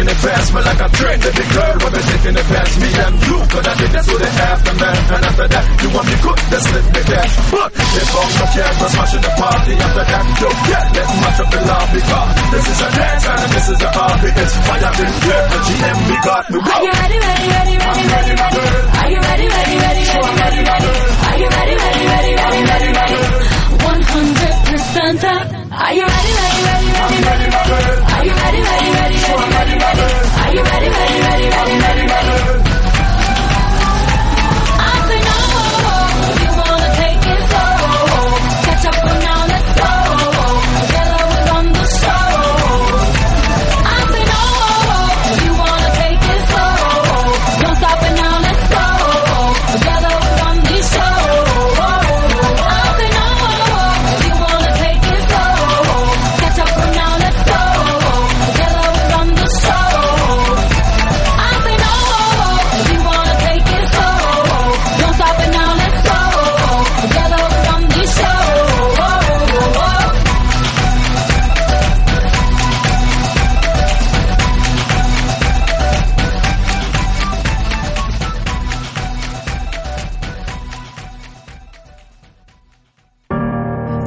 taking it past me like a train. Baby girl, when we taking it past me and you. Cause I did this with the aftermath. And after that, you want me good, then slip me cash. But if all the was smashing the party after that, you get let's match up the lobby car. This is a dance and this is a hobby. It's fire in here, the GM we got me. Are you ready, ready, ready, ready, ready, ready? Are you ready, ready, ready, ready, ready, ready? Are you ready, ready, ready, ready, ready, ready? 100% up. Are you ready, ready, ready, ready, ready, ready? Are you ready, ready, ready, ready, ready, ready? Are you ready, ready, ready, ready, ready, ready?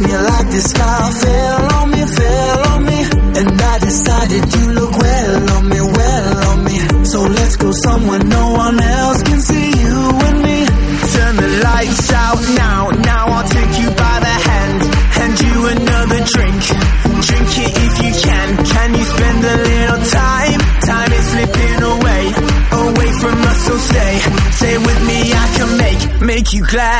Me like the sky fell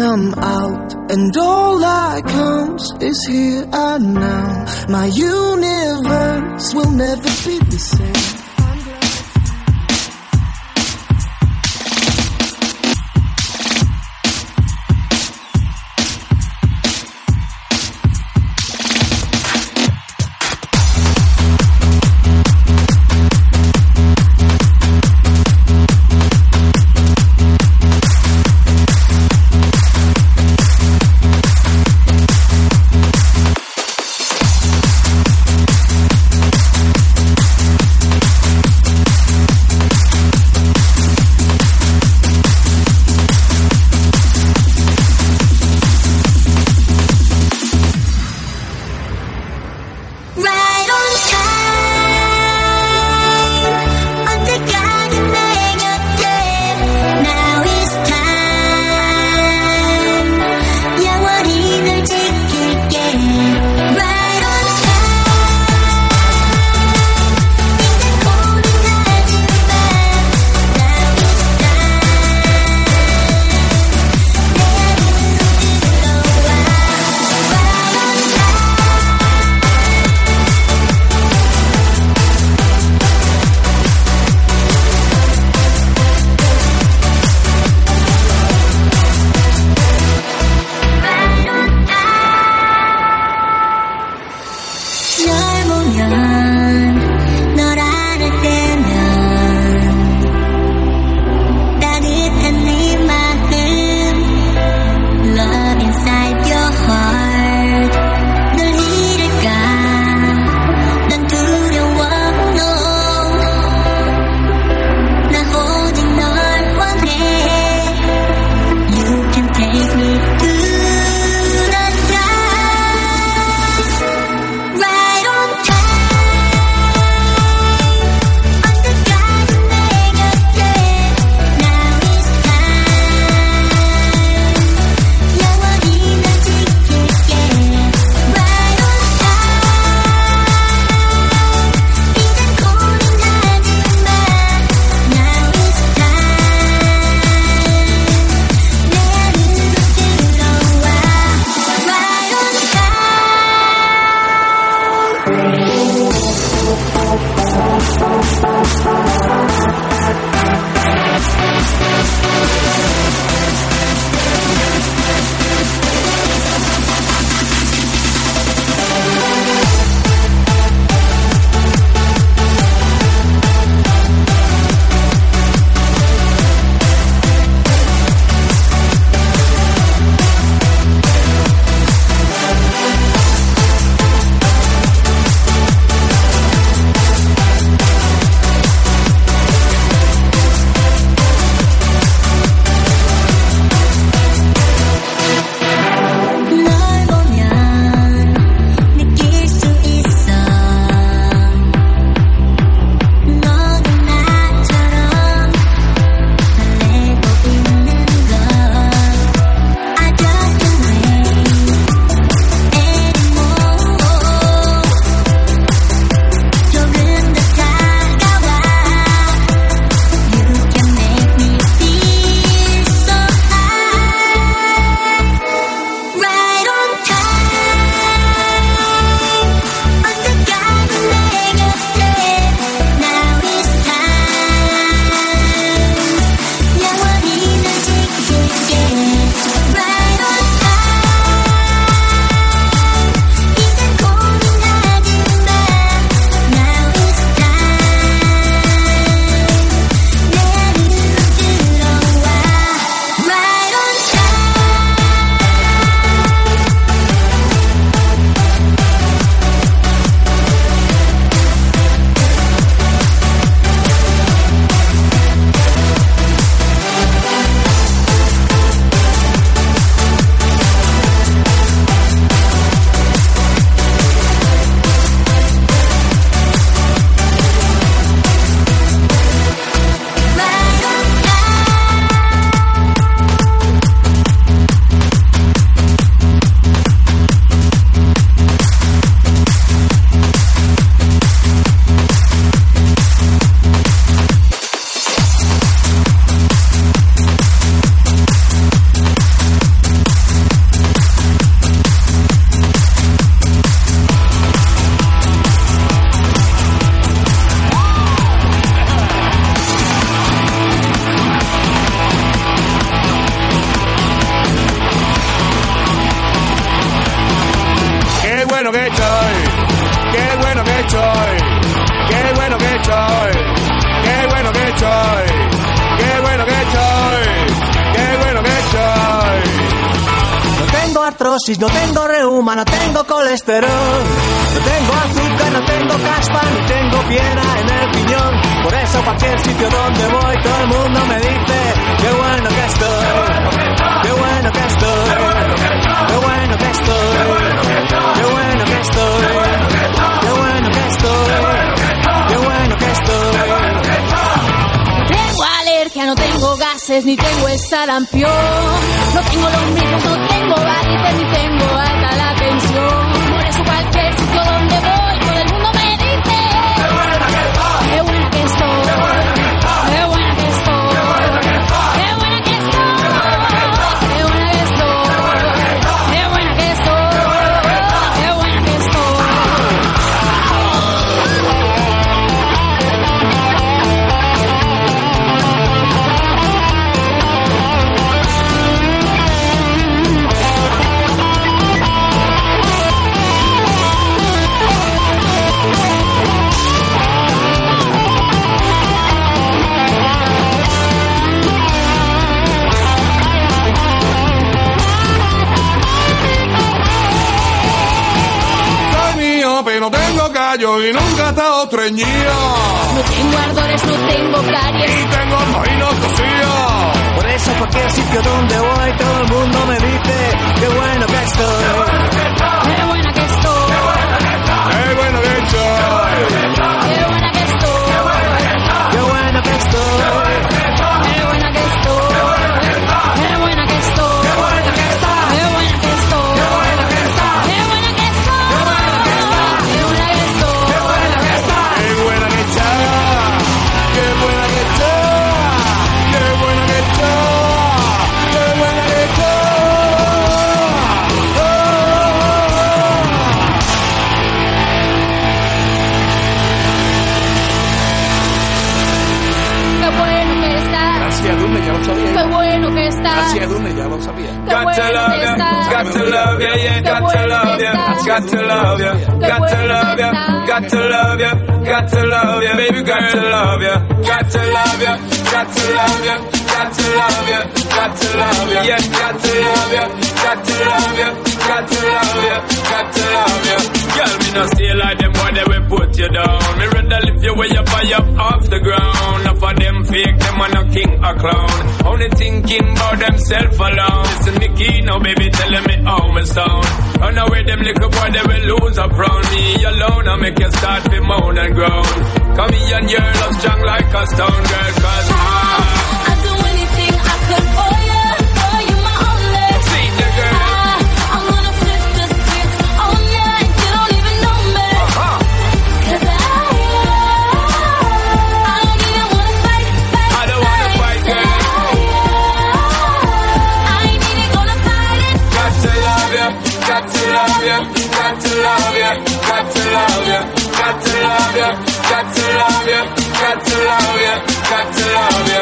Come out, and all that counts is here and now. My universe will never be утро не Got to love you, got to love you, got to love you. Girl, me no stay like them boy that will put you down. Me rather lift you way up, high up off the ground. Enough of them fake, them are no king or clown. Only thinking about themself alone. Listen, Nicky, now baby telling me how me sound. Run away them little boy, they will lose up round me alone. I make you start to moan and groan. Come here and your love strong like a stone girl, cause I love you, got to love ya, got to love ya, got to love ya, got to love ya, got to love ya, got to love ya.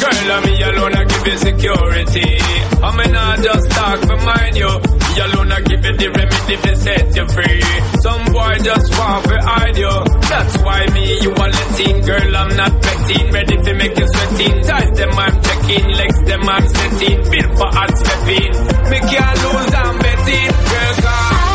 Girl, I'm me alone, I give you security. I'm in just talk for mine, you. Me alone, I give you the remedy to set you free. Some boy just want to hide you. That's why me, you are letting. Girl, I'm not petting. Ready to make you sweating. Ties them, I'm checking. Legs them, I'm setting. Built for hot stepping. Me can't lose, I'm deep, girl, come.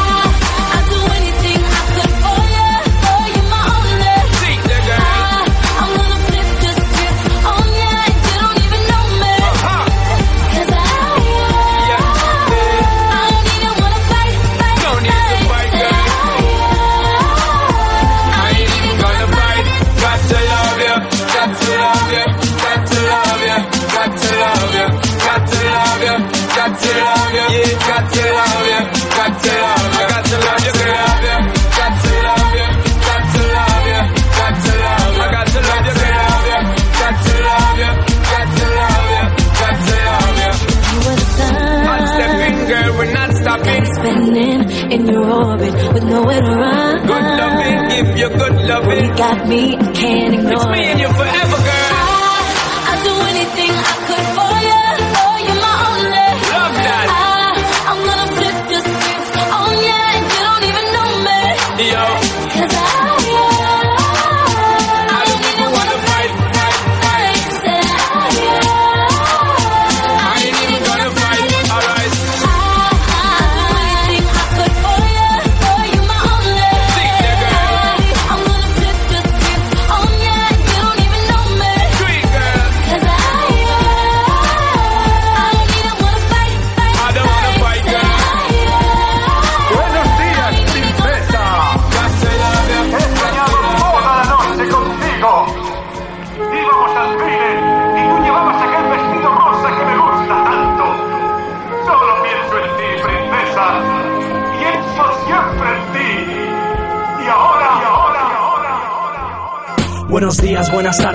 orbit with nowhere to run. Good loving, give you good loving. You got me, I can't ignore. It's me and you forever.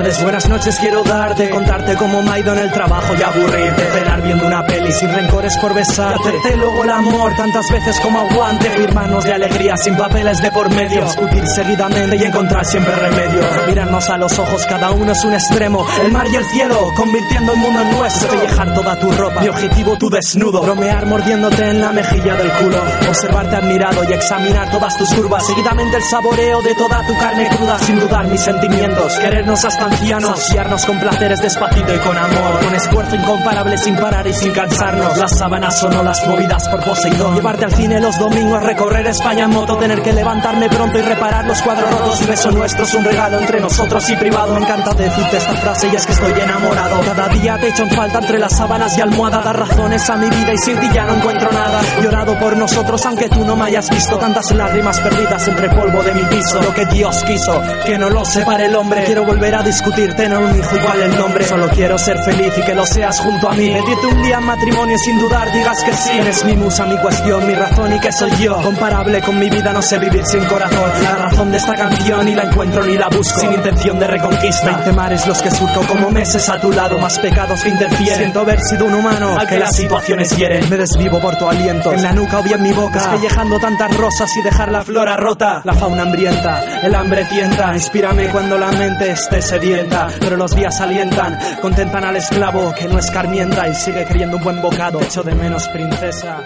Tardes, buenas noches quiero darte Contarte cómo me ha ido en el trabajo y aburrirte Cenar viendo una peli sin rencores por besarte Hacerte luego el amor tantas veces como aguante Firmarnos de alegría sin papeles de por medio Discutir seguidamente y encontrar siempre remedio Mirarnos a los ojos, cada uno es un extremo El mar y el cielo, convirtiendo el mundo en nuestro Pellejar toda tu ropa, mi objetivo tu desnudo Bromear mordiéndote en la mejilla del culo Observarte admirado y examinar todas tus curvas Seguidamente el saboreo de toda tu carne cruda Sin dudar mis sentimientos, querernos hasta ancianos Saciarnos con placeres despacito y con amor. Con esfuerzo incomparable sin parar y sin cansarnos. Las sábanas son olas movidas por Poseidón. Llevarte al cine los domingos, recorrer España en moto Tener que levantarme pronto y reparar los cuadros rotos. Un beso nuestro es un regalo entre nosotros y privado. Me encanta decirte esta frase y es que estoy enamorado. Cada día te echo en falta entre las sábanas y almohada Dar razones a mi vida y sin ti ya no encuentro nada. Llorado por nosotros aunque tú no me hayas visto. Tantas lágrimas perdidas entre polvo de mi piso. Lo que Dios quiso, que no lo separe el hombre. Quiero volver a discutir, tener un hijo igual el nombre. Solo quiero ser feliz y que lo seas junto a mí. Pedirte un día en matrimonio sin dudar, digas que sí. Eres mi musa, mi cuestión, mi razón y que soy yo. Comparable con mi vida, no sé vivir sin corazón. La razón de esta canción y la encuentro ni la busco. Sin intención de reconquista. Veinte mares los que surco como meses a tu lado. Más pecados que interfieren. Siento haber sido un humano al que las situaciones hieren. Me desvivo por tu aliento. En la nuca o bien mi boca. Despellejando tantas rosas y dejar la flora rota. La fauna hambrienta, el hambre tienta. Inspírame cuando la mente esté sedienta Pero los días alientan, contentan al esclavo Que no escarmienta y sigue queriendo un buen bocado Echo de menos princesa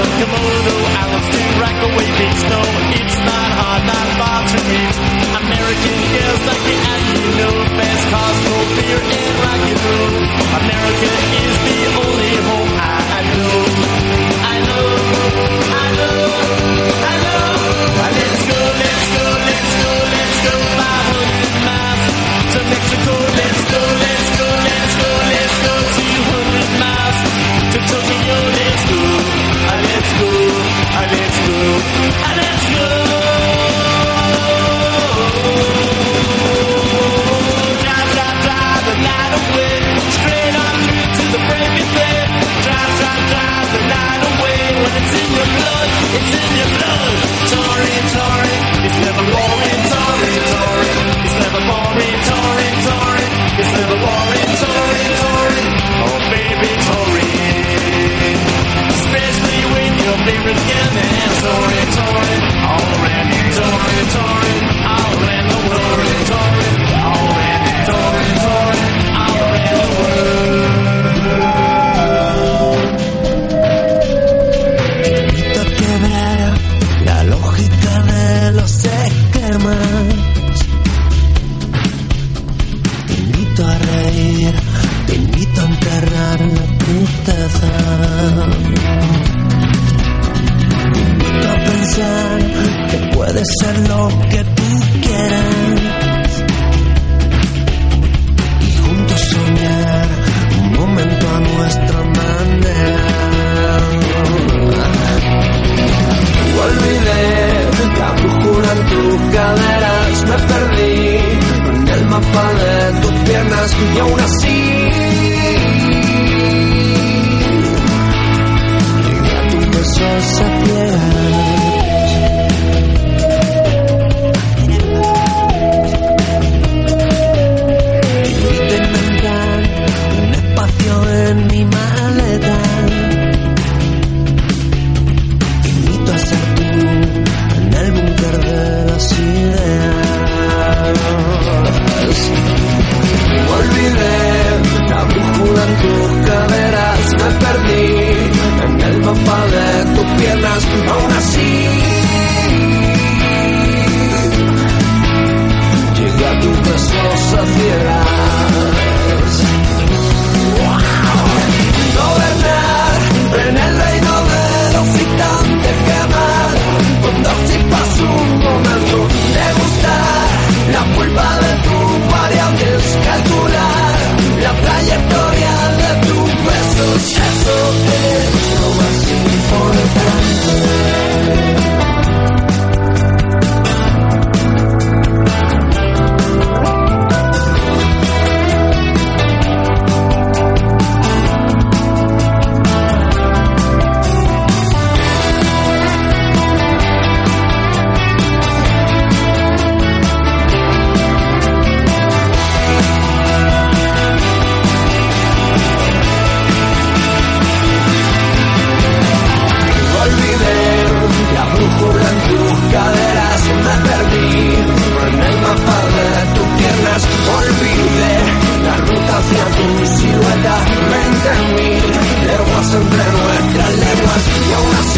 come on. pared, tus piernas y aún así silueta frente a mí, lenguas entre nuestras lenguas y aún así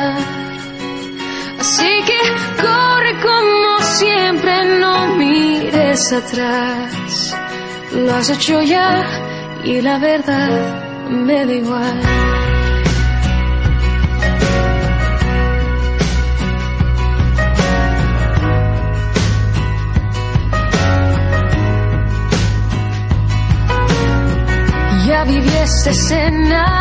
siempre no mires atrás. Lo has hecho ya y la verdad me da igual. Ya viví esta escena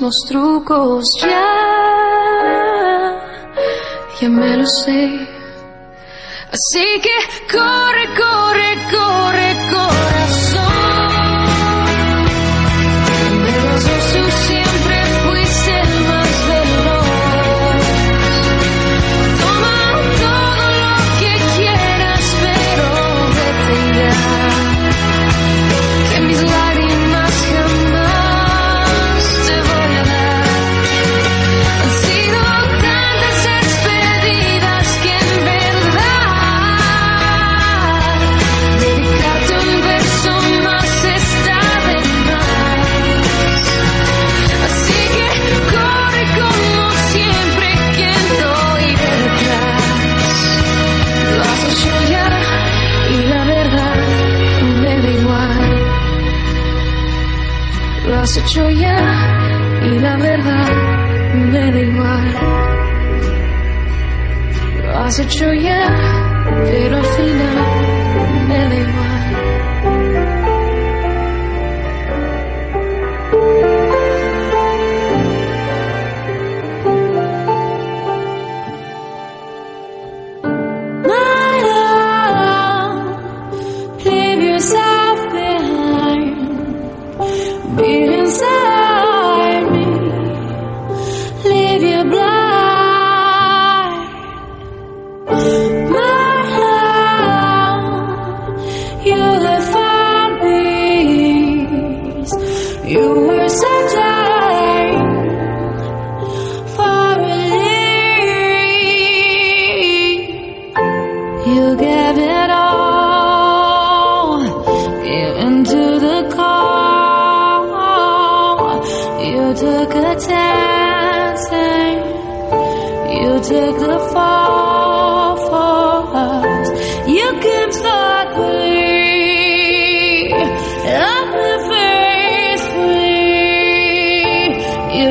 mismos trucos ya, ya me lo sé. Así que corre, corre, corre, corazón. Me vas a suciar. Yeah.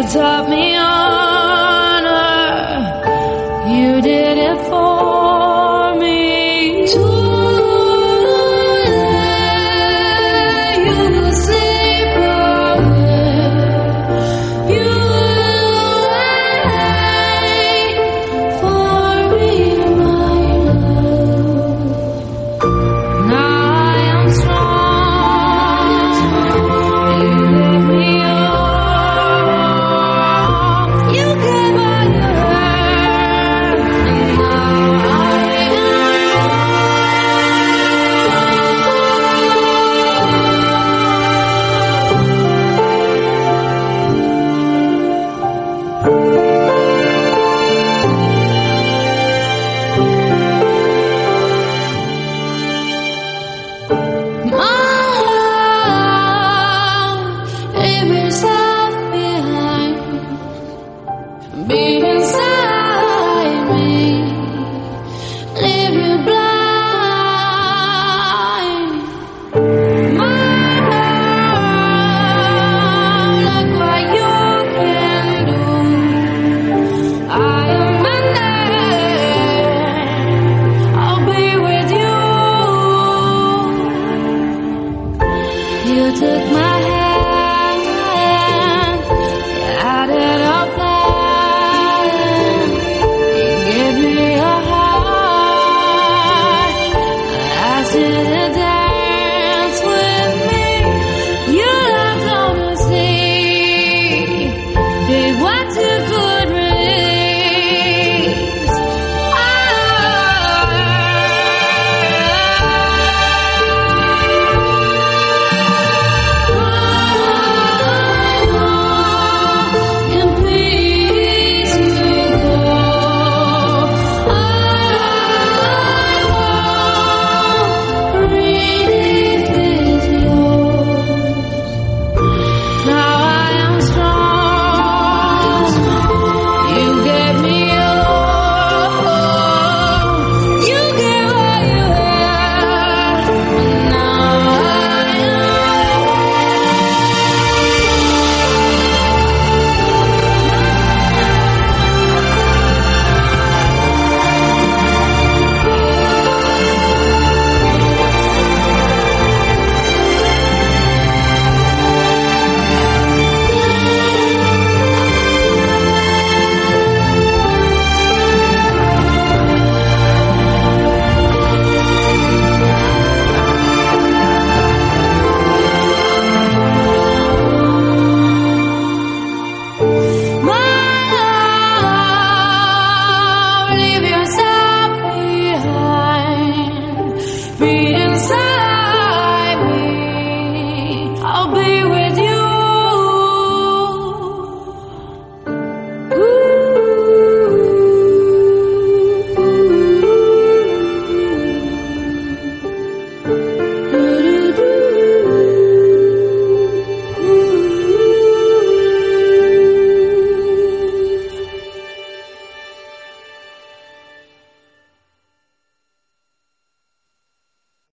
Taught me